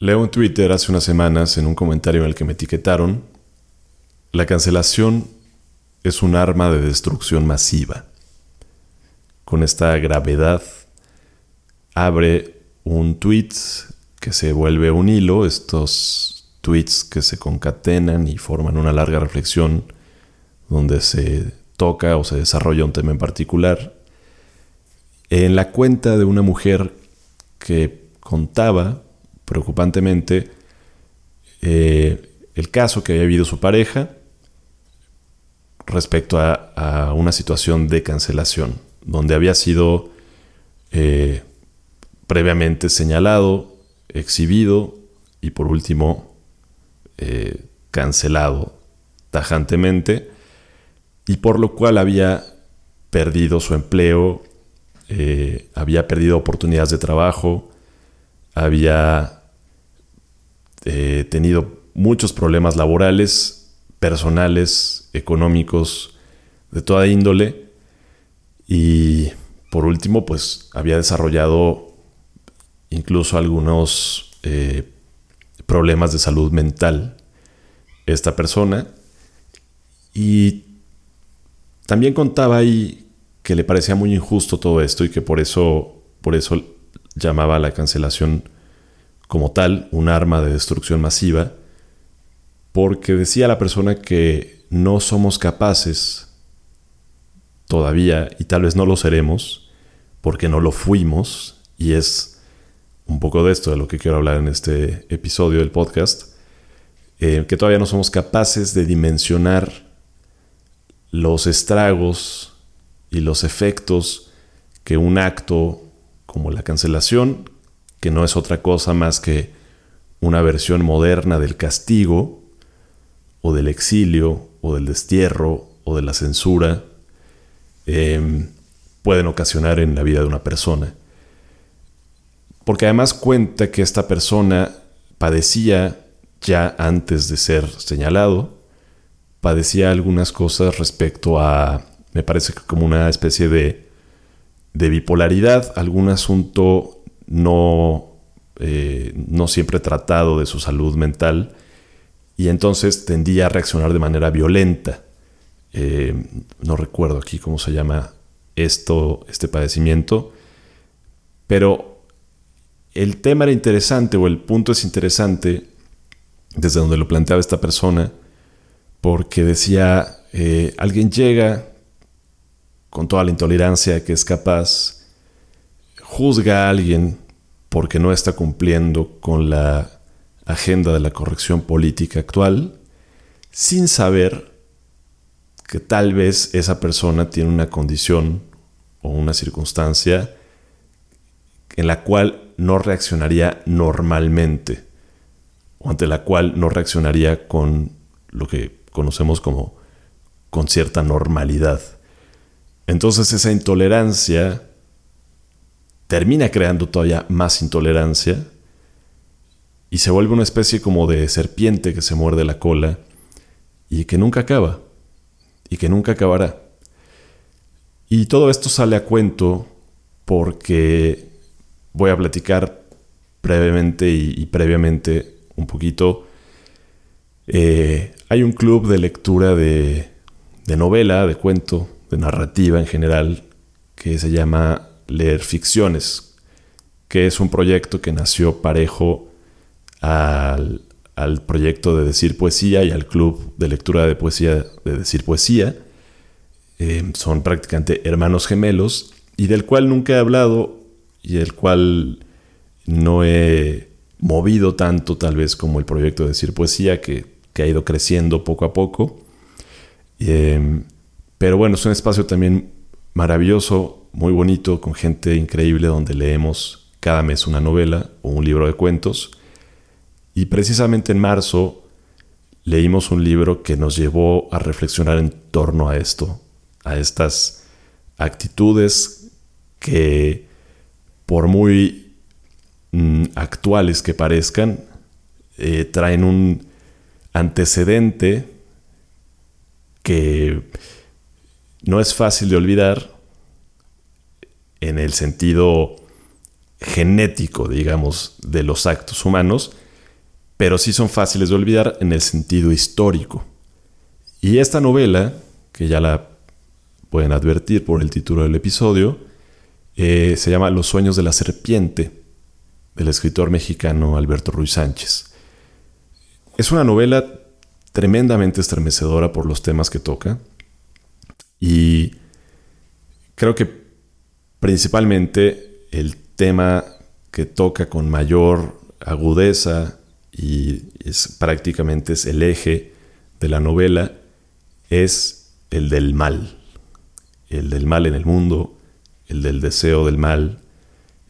Leo en Twitter hace unas semanas en un comentario en el que me etiquetaron, la cancelación es un arma de destrucción masiva. Con esta gravedad abre un tweet que se vuelve un hilo, estos tweets que se concatenan y forman una larga reflexión donde se toca o se desarrolla un tema en particular. En la cuenta de una mujer que contaba preocupantemente eh, el caso que había habido su pareja respecto a, una situación de cancelación, donde había sido eh, previamente señalado, exhibido y por último eh, cancelado tajantemente, y por lo cual había perdido su empleo, había perdido oportunidades de trabajo, había eh, tenido muchos problemas laborales, personales, económicos, de toda índole. Y por último, pues había desarrollado incluso algunos eh, problemas de salud mental esta persona. Y también contaba ahí que le parecía muy injusto todo esto y que por eso, por eso llamaba a la cancelación como tal un arma de destrucción masiva, porque decía la persona que no somos capaces todavía, y tal vez no lo seremos, porque no lo fuimos, y es un poco de esto de lo que quiero hablar en este episodio del podcast, eh, que todavía no somos capaces de dimensionar los estragos y los efectos que un acto como la cancelación, que no es otra cosa más que una versión moderna del castigo, o del exilio, o del destierro, o de la censura, em, pueden ocasionar en la vida de una persona. Porque además cuenta que esta persona padecía ya antes de ser señalado, padecía algunas cosas respecto a, me parece que como una especie de de bipolaridad, algún asunto no, eh, no siempre tratado de su salud mental, y entonces tendía a reaccionar de manera violenta. Eh, no recuerdo aquí cómo se llama esto, este padecimiento, pero el tema era interesante o el punto es interesante desde donde lo planteaba esta persona, porque decía, eh, alguien llega con toda la intolerancia que es capaz, juzga a alguien porque no está cumpliendo con la agenda de la corrección política actual, sin saber que tal vez esa persona tiene una condición o una circunstancia en la cual no reaccionaría normalmente o ante la cual no reaccionaría con lo que conocemos como con cierta normalidad. Entonces esa intolerancia termina creando todavía más intolerancia y se vuelve una especie como de serpiente que se muerde la cola y que nunca acaba y que nunca acabará. Y todo esto sale a cuento porque voy a platicar brevemente y, previamente un poquito. Eh, hay un club de lectura de, de novela, de cuento, narrativa en general que se llama Leer Ficciones, que es un proyecto que nació parejo al, proyecto de Decir Poesía y al club de lectura de poesía de Decir Poesía. Eh, son prácticamente hermanos gemelos y del cual nunca he hablado y el cual no he movido tanto tal vez como el proyecto de Decir Poesía que, ha ido creciendo poco a poco. Eh, pero bueno, es un espacio también maravilloso, muy bonito, con gente increíble donde leemos cada mes una novela o un libro de cuentos. Y precisamente en marzo leímos un libro que nos llevó a reflexionar en torno a esto, a estas actitudes que por muy mm, actuales que parezcan, eh, traen un antecedente que no es fácil de olvidar en el sentido genético, digamos, de los actos humanos, pero sí son fáciles de olvidar en el sentido histórico. Y esta novela, que ya la pueden advertir por el título del episodio, eh, se llama Los sueños de la serpiente, del escritor mexicano Alberto Ruiz Sánchez. Es una novela tremendamente estremecedora por los temas que toca y creo que principalmente el tema que toca con mayor agudeza y es prácticamente es el eje de la novela es el del mal, el del mal en el mundo, el del deseo del mal,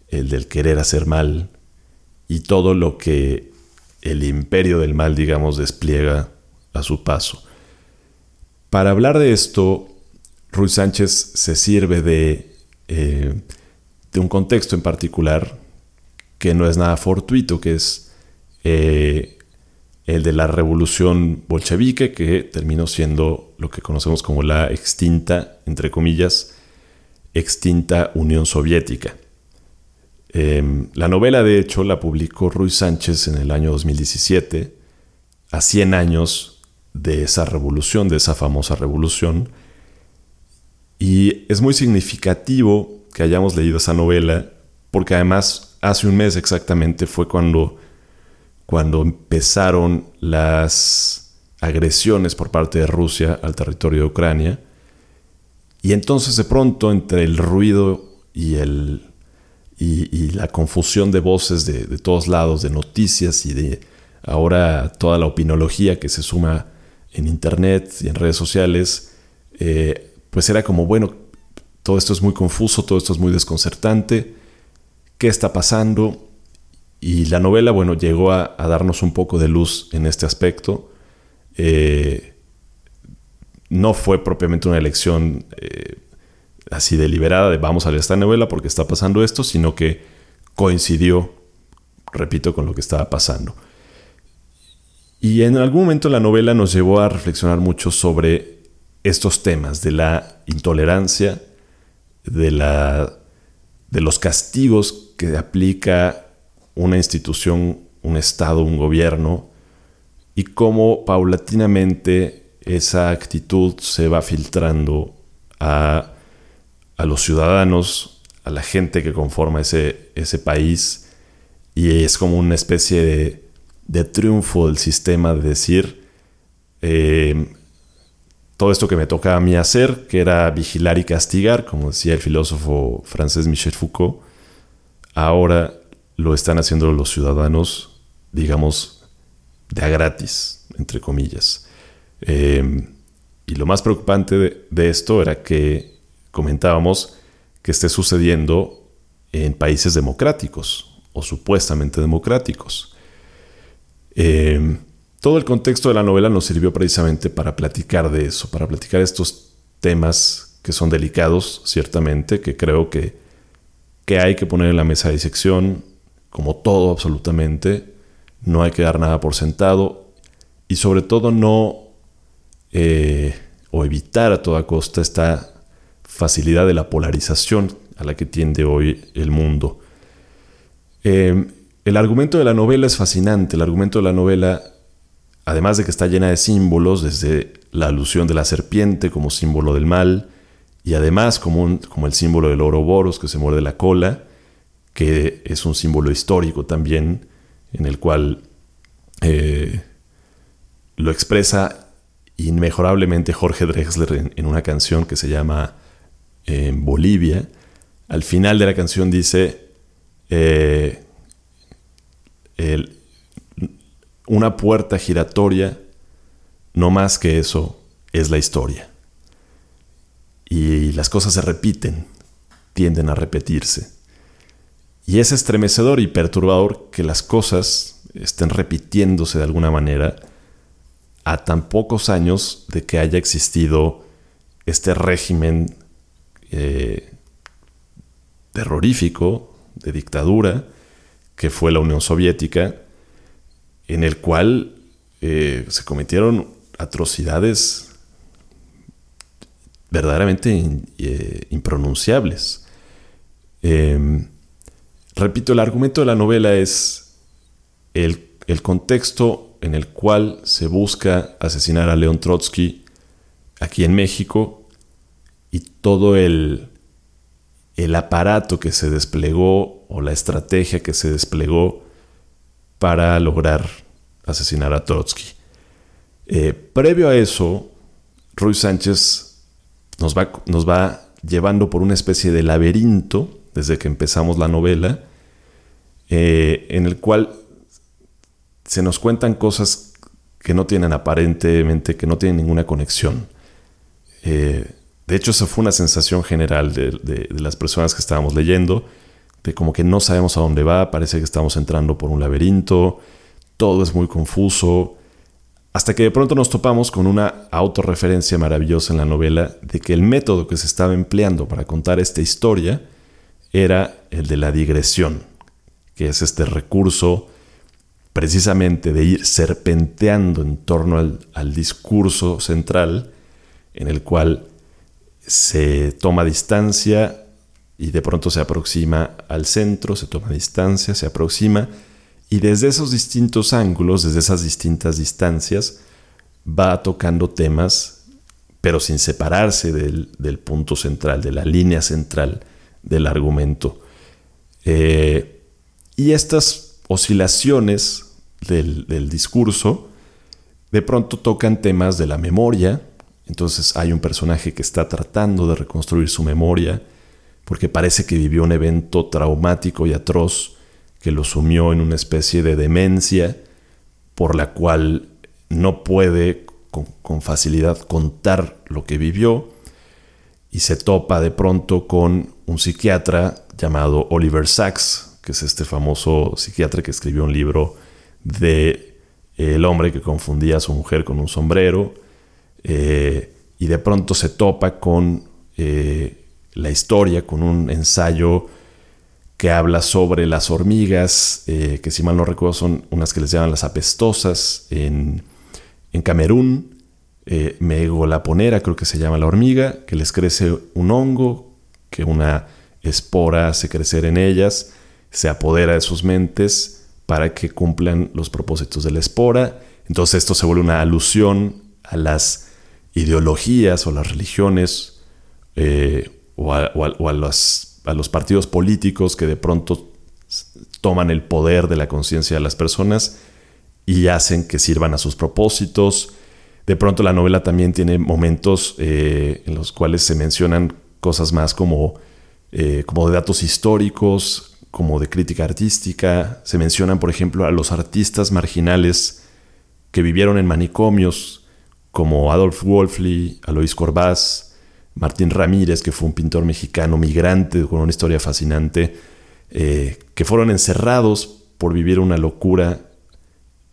el del querer hacer mal y todo lo que el imperio del mal, digamos, despliega a su paso. Para hablar de esto, Ruiz Sánchez se sirve de, eh, de un contexto en particular que no es nada fortuito, que es eh, el de la revolución bolchevique, que terminó siendo lo que conocemos como la extinta, entre comillas, extinta Unión Soviética. Em, la novela, de hecho, la publicó Ruiz Sánchez en el año 2017, a 100 años de esa revolución, de esa famosa revolución. Y es muy significativo que hayamos leído esa novela, porque además hace un mes exactamente fue cuando, cuando empezaron las agresiones por parte de Rusia al territorio de Ucrania. Y entonces de pronto entre el ruido y el, y, la confusión de voces de, todos lados, de noticias y de ahora toda la opinología que se suma en internet y en redes sociales, eh, pues era como, bueno, todo esto es muy confuso, todo esto es muy desconcertante, ¿qué está pasando? Y la novela, bueno, llegó a, darnos un poco de luz en este aspecto. Eh, no fue propiamente una elección eh, así deliberada de vamos a leer esta novela porque está pasando esto, sino que coincidió, repito, con lo que estaba pasando. Y en algún momento la novela nos llevó a reflexionar mucho sobre estos temas de la intolerancia, de, la, de los castigos que aplica una institución, un Estado, un gobierno, y cómo paulatinamente esa actitud se va filtrando a a los ciudadanos, a la gente que conforma ese, ese país, y es como una especie de, triunfo del sistema de decir, eh, todo esto que me toca a mí hacer, que era vigilar y castigar, como decía el filósofo francés Michel Foucault, ahora lo están haciendo los ciudadanos, digamos, de a gratis, entre comillas. Eh, y lo más preocupante de esto era que comentábamos que esté sucediendo en países democráticos o supuestamente democráticos. Eh, todo el contexto de la novela nos sirvió precisamente para platicar de eso, para platicar estos temas que son delicados, ciertamente, que creo que, que hay que poner en la mesa de disección, como todo absolutamente, no hay que dar nada por sentado y sobre todo no eh, o evitar a toda costa esta facilidad de la polarización a la que tiende hoy el mundo. Em, el argumento de la novela es fascinante. El argumento de la novela, además de que está llena de símbolos, desde la alusión de la serpiente como símbolo del mal, y además como, el símbolo del Ouroboros que se muerde la cola, que es un símbolo histórico también, en el cual eh, lo expresa inmejorablemente Jorge Drexler en una canción que se llama en Bolivia, al final de la canción dice, eh, una puerta giratoria, no más que eso, es la historia. Y las cosas se repiten, tienden a repetirse. Y es estremecedor y perturbador que las cosas estén repitiéndose de alguna manera a tan pocos años de que haya existido este régimen eh, terrorífico, de dictadura, que fue la Unión Soviética, en el cual eh, se cometieron atrocidades verdaderamente eh, impronunciables. Em, repito, el argumento de la novela es el el contexto en el cual se busca asesinar a León Trotsky aquí en México y todo el, el aparato que se desplegó o la estrategia que se desplegó para lograr asesinar a Trotsky. Eh, previo a eso, Ruy Sánchez nos va, nos va llevando por una especie de laberinto desde que empezamos la novela, eh, en el cual se nos cuentan cosas que no tienen aparentemente, que no tienen ninguna conexión. Eh, de hecho, esa fue una sensación general de, las personas que estábamos leyendo, de como que no sabemos a dónde va, parece que estamos entrando por un laberinto, todo es muy confuso, hasta que de pronto nos topamos con una autorreferencia maravillosa en la novela de que el método que se estaba empleando para contar esta historia era el de la digresión, que es este recurso precisamente de ir serpenteando en torno al discurso central en el cual se toma distancia y de pronto se aproxima al centro, se toma distancia, se aproxima y desde esos distintos ángulos, desde esas distintas distancias, va tocando temas, pero sin separarse del, punto central, de la línea central del argumento. Eh, y estas oscilaciones del, del discurso de pronto tocan temas de la memoria, entonces hay un personaje que está tratando de reconstruir su memoria porque parece que vivió un evento traumático y atroz que lo sumió en una especie de demencia por la cual no puede con, facilidad contar lo que vivió y se topa de pronto con un psiquiatra llamado Oliver Sacks, que es este famoso psiquiatra que escribió un libro de el hombre que confundía a su mujer con un sombrero eh, y de pronto se topa con eh, la historia, con un ensayo que habla sobre las hormigas, eh, que si mal no recuerdo son unas que les llaman las apestosas en, en Camerún, megolaponera creo que se llama la hormiga, que les crece un hongo, que una espora hace crecer en ellas, se apodera de sus mentes para que cumplan los propósitos de la espora. Entonces esto se vuelve una alusión a las ideologías o las religiones eh, o, a, los, a, los, partidos políticos que de pronto toman el poder de la conciencia de las personas y hacen que sirvan a sus propósitos. De pronto la novela también tiene momentos eh, en los cuales se mencionan cosas más como, eh, como de datos históricos, como de crítica artística. Se mencionan, por ejemplo, a los artistas marginales que vivieron en manicomios como Adolf Wolfli, Alois Corbás, Martín Ramírez, que fue un pintor mexicano migrante con una historia fascinante, eh, que fueron encerrados por vivir una locura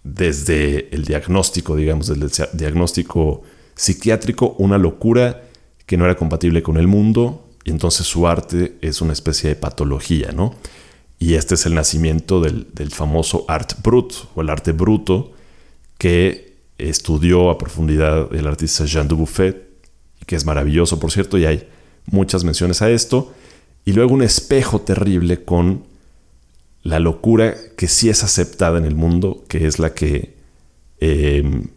desde el diagnóstico, digamos, desde el diagnóstico psiquiátrico, una locura que no era compatible con el mundo, y entonces su arte es una especie de patología, ¿no? Y este es el nacimiento del, del famoso art brut, o el arte bruto, que estudió a profundidad el artista Jean Dubuffet, que es maravilloso, por cierto, y hay muchas menciones a esto. Y luego un espejo terrible con la locura que sí es aceptada en el mundo, que es la que, em,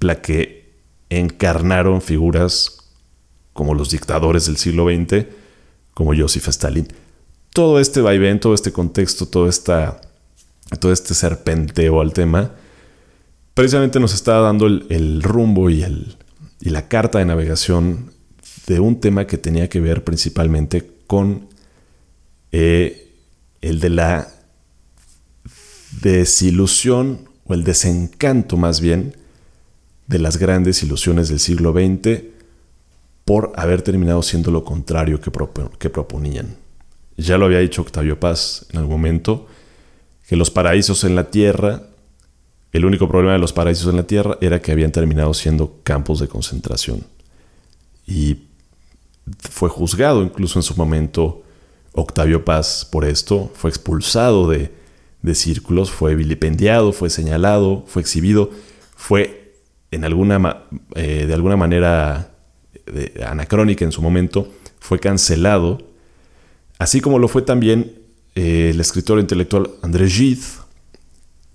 la que encarnaron figuras como los dictadores del siglo XX, como Joseph Stalin. Todo este vaivén, todo este contexto, todo, esta, todo este serpenteo al tema, precisamente nos está dando el, rumbo y, el, y la carta de navegación de un tema que tenía que ver principalmente con eh, el de la desilusión o el desencanto más bien de las grandes ilusiones del siglo XX por haber terminado siendo lo contrario que, que proponían. Ya lo había dicho Octavio Paz en algún momento, que los paraísos en la tierra el único problema de los paraísos en la Tierra era que habían terminado siendo campos de concentración. Y fue juzgado incluso en su momento Octavio Paz por esto, fue expulsado de, círculos, fue vilipendiado, fue señalado, fue exhibido, fue en alguna, eh, de alguna manera anacrónica en su momento, fue cancelado, así como lo fue también eh, el escritor intelectual André Gide,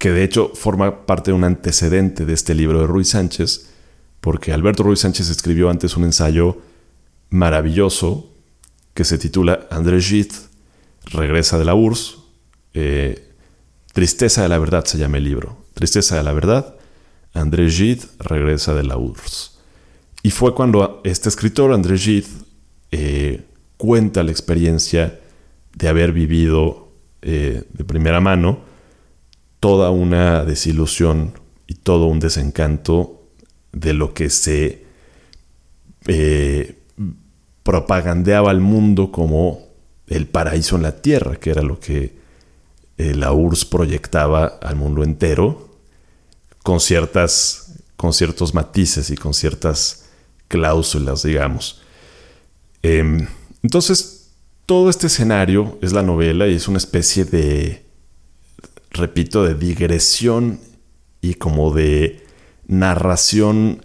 que de hecho forma parte de un antecedente de este libro de Ruiz Sánchez, porque Alberto Ruiz Sánchez escribió antes un ensayo maravilloso que se titula Andrés Gide regresa de la URSS. Eh, Tristeza de la verdad se llama el libro. Tristeza de la verdad. Andrés Gide regresa de la URSS. Y fue cuando este escritor, Andrés Gide, eh, cuenta la experiencia de haber vivido eh, de primera mano toda una desilusión y todo un desencanto de lo que se propagandeaba al mundo como el paraíso en la tierra, que era lo que eh, la URSS proyectaba al mundo entero, con, ciertas, con ciertos matices y con ciertas cláusulas, digamos. Em, entonces, todo este escenario es la novela y es una especie de, repito, de digresión y como de narración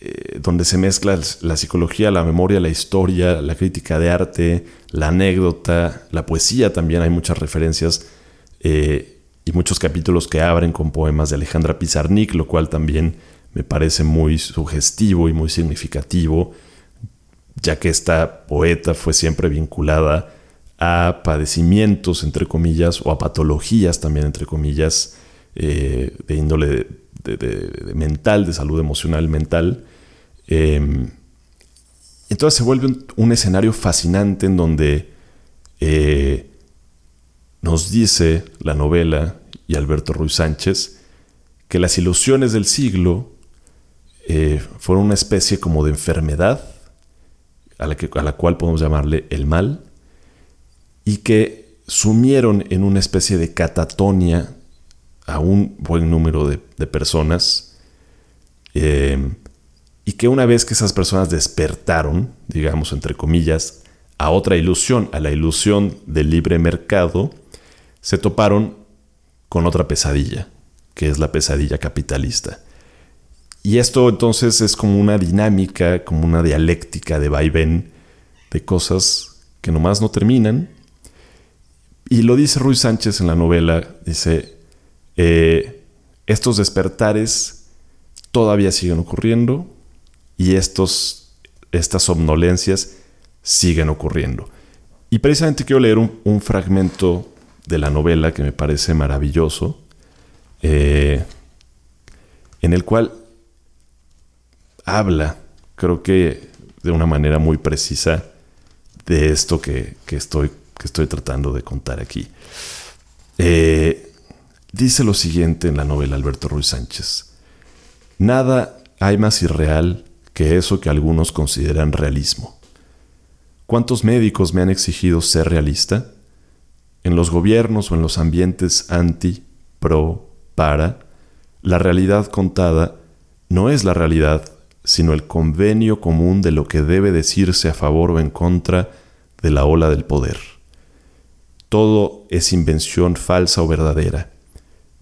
eh, donde se mezcla la psicología, la memoria, la historia, la crítica de arte, la anécdota, la poesía también. Hay muchas referencias eh, y muchos capítulos que abren con poemas de Alejandra Pizarnik, lo cual también me parece muy sugestivo y muy significativo, ya que esta poeta fue siempre vinculada a padecimientos, entre comillas, o a patologías también, entre comillas, eh, de índole mental, de salud emocional mental, Em, entonces se vuelve un, escenario fascinante en donde eh, nos dice la novela y Alberto Ruiz Sánchez que las ilusiones del siglo eh, fueron una especie como de enfermedad a la, a la cual podemos llamarle el mal y que sumieron en una especie de catatonia a un buen número de, personas em, y que una vez que esas personas despertaron, digamos entre comillas, a otra ilusión, a la ilusión del libre mercado, se toparon con otra pesadilla, que es la pesadilla capitalista. Y esto entonces es como una dinámica, como una dialéctica de vaivén de cosas que nomás no terminan. Y lo dice Ruiz Sánchez en la novela, dice, eh, estos despertares todavía siguen ocurriendo, y estos, estas somnolencias siguen ocurriendo. Y precisamente quiero leer un, fragmento de la novela que me parece maravilloso, eh, en el cual habla, creo que de una manera muy precisa, de esto que, estoy, que estoy tratando de contar aquí. Eh, dice lo siguiente en la novela Alberto Ruiz Sánchez. Nada hay más irreal que eso que algunos consideran realismo. ¿Cuántos médicos me han exigido ser realista? En los gobiernos o en los ambientes anti, pro, para, la realidad contada no es la realidad, sino el convenio común de lo que debe decirse a favor o en contra de la ola del poder. Todo es invención falsa o verdadera,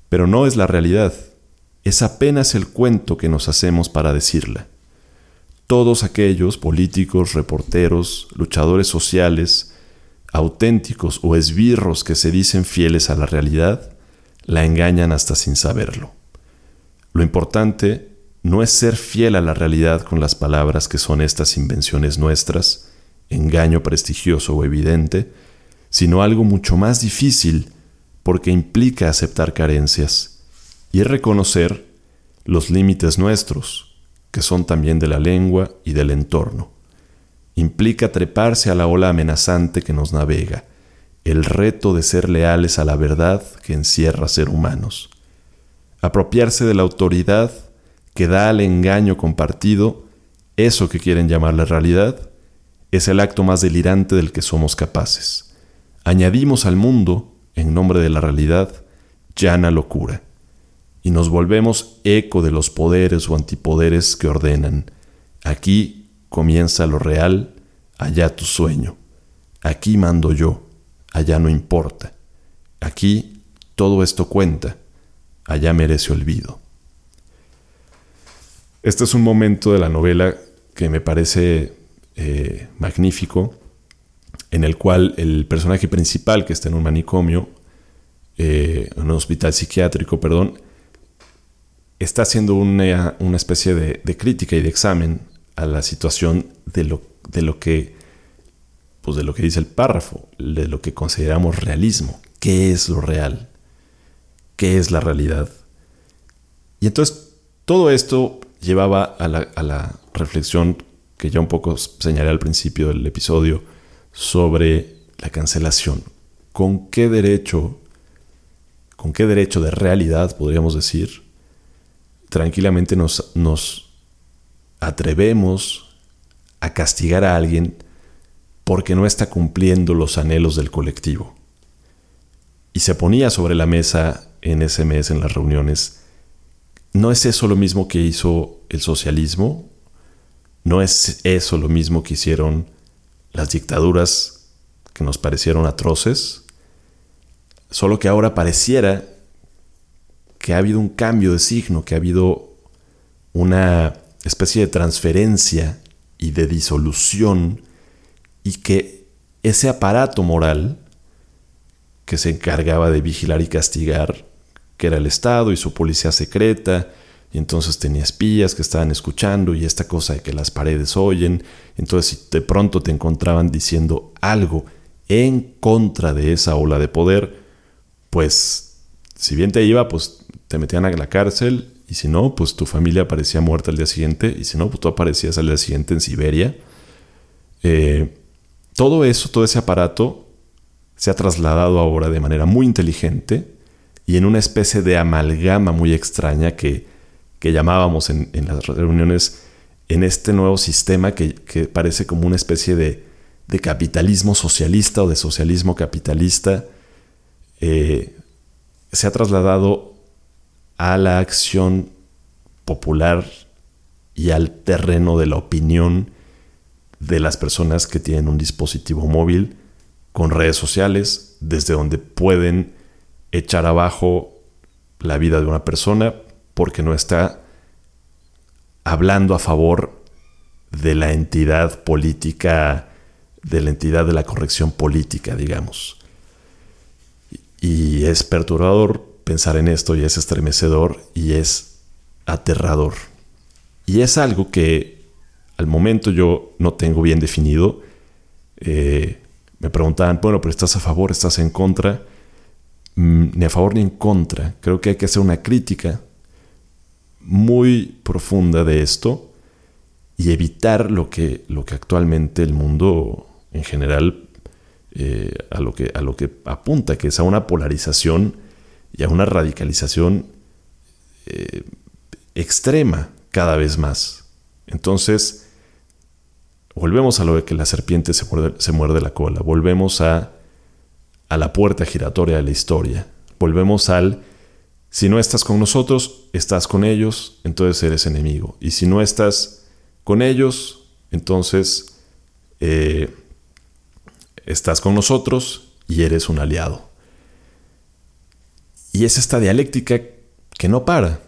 pero no es la realidad, es apenas el cuento que nos hacemos para decirla todos aquellos políticos, reporteros, luchadores sociales, auténticos o esbirros que se dicen fieles a la realidad, la engañan hasta sin saberlo. Lo importante no es ser fiel a la realidad con las palabras que son estas invenciones nuestras, engaño prestigioso o evidente, sino algo mucho más difícil porque implica aceptar carencias y reconocer los límites nuestros, que son también de la lengua y del entorno. Implica treparse a la ola amenazante que nos navega, el reto de ser leales a la verdad que encierra ser humanos. Apropiarse de la autoridad que da al engaño compartido, eso que quieren llamar la realidad, es el acto más delirante del que somos capaces. Añadimos al mundo, en nombre de la realidad, llana locura y nos volvemos eco de los poderes o antipoderes que ordenan. Aquí comienza lo real, allá tu sueño. Aquí mando yo, allá no importa. Aquí todo esto cuenta, allá merece olvido. Este es un momento de la novela que me parece eh, magnífico, en el cual el personaje principal que está en un manicomio eh, en un hospital psiquiátrico, perdón, está haciendo una, especie de, de, crítica y de examen a la situación de lo, de lo que pues de lo que dice el párrafo, de lo que consideramos realismo. ¿Qué es lo real? ¿Qué es la realidad? Y entonces todo esto llevaba a la, a la reflexión que ya un poco señalé al principio del episodio sobre la cancelación. ¿Con qué derecho, con qué derecho de realidad, podríamos decir, tranquilamente nos, nos atrevemos a castigar a alguien porque no está cumpliendo los anhelos del colectivo? Y se ponía sobre la mesa en ese mes, en las reuniones, ¿no es eso lo mismo que hizo el socialismo? ¿No es eso lo mismo que hicieron las dictaduras que nos parecieron atroces? Solo que ahora pareciera que ha habido un cambio de signo, que ha habido una especie de transferencia y de disolución y que ese aparato moral que se encargaba de vigilar y castigar, que era el Estado y su policía secreta, y entonces tenía espías que estaban escuchando y esta cosa de que las paredes oyen, entonces si de pronto te encontraban diciendo algo en contra de esa ola de poder, pues si bien te iba, pues te metían a la cárcel y si no, pues tu familia aparecía muerta al día siguiente y si no, pues tú aparecías al día siguiente en Siberia. Eh, todo eso, todo ese aparato se ha trasladado ahora de manera muy inteligente y en una especie de amalgama muy extraña que, llamábamos en, las reuniones en este nuevo sistema que, parece como una especie de, capitalismo socialista o de socialismo capitalista, eh, se ha trasladado a la acción popular y al terreno de la opinión de las personas que tienen un dispositivo móvil con redes sociales, desde donde pueden echar abajo la vida de una persona porque no está hablando a favor de la entidad política, de la entidad de la corrección política, digamos. Y es perturbador pensar en esto y es estremecedor y es aterrador. Y es algo que al momento yo no tengo bien definido. Eh, me preguntaban, bueno, pero estás a favor, estás en contra. Mm, ni a favor ni en contra. Creo que hay que hacer una crítica muy profunda de esto y evitar lo que, lo que actualmente el mundo en general eh, a, lo que, a lo que apunta, que es a una polarización y a una radicalización eh, extrema cada vez más. Entonces, volvemos a lo de que la serpiente se muerde, la cola, volvemos a, a la puerta giratoria de la historia, volvemos al, si no estás con nosotros, estás con ellos, entonces eres enemigo, y si no estás con ellos, entonces eh, estás con nosotros y eres un aliado. Y es esta dialéctica que no para,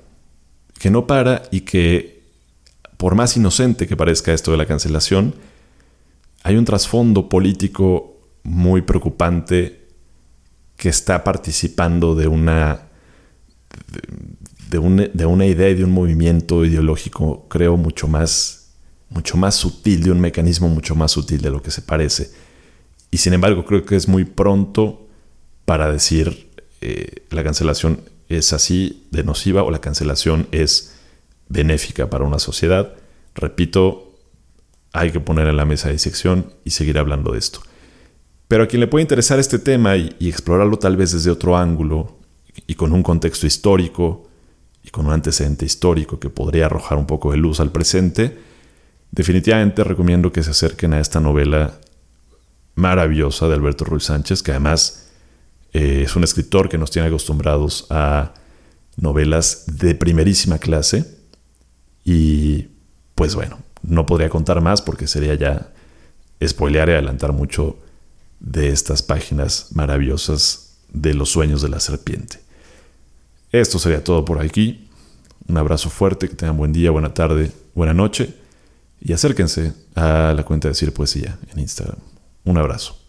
que no para y que por más inocente que parezca esto de la cancelación, hay un trasfondo político muy preocupante que está participando de una, de, una, idea y de un movimiento ideológico, creo, mucho más, mucho más sutil, de un mecanismo mucho más sutil de lo que se parece. Y sin embargo, creo que es muy pronto para decir eh, la cancelación es así de nociva o la cancelación es benéfica para una sociedad. Repito, hay que poner en la mesa de disección y seguir hablando de esto. Pero a quien le puede interesar este tema y, explorarlo tal vez desde otro ángulo y con un contexto histórico y con un antecedente histórico que podría arrojar un poco de luz al presente, definitivamente recomiendo que se acerquen a esta novela maravillosa de Alberto Ruiz Sánchez, que además eh, es un escritor que nos tiene acostumbrados a novelas de primerísima clase. Y pues bueno, no podría contar más porque sería ya spoilear y adelantar mucho de estas páginas maravillosas de los sueños de la serpiente. Esto sería todo por aquí. Un abrazo fuerte, que tengan buen día, buena tarde, buena noche y acérquense a la cuenta de Decir Poesía en Instagram. Un abrazo.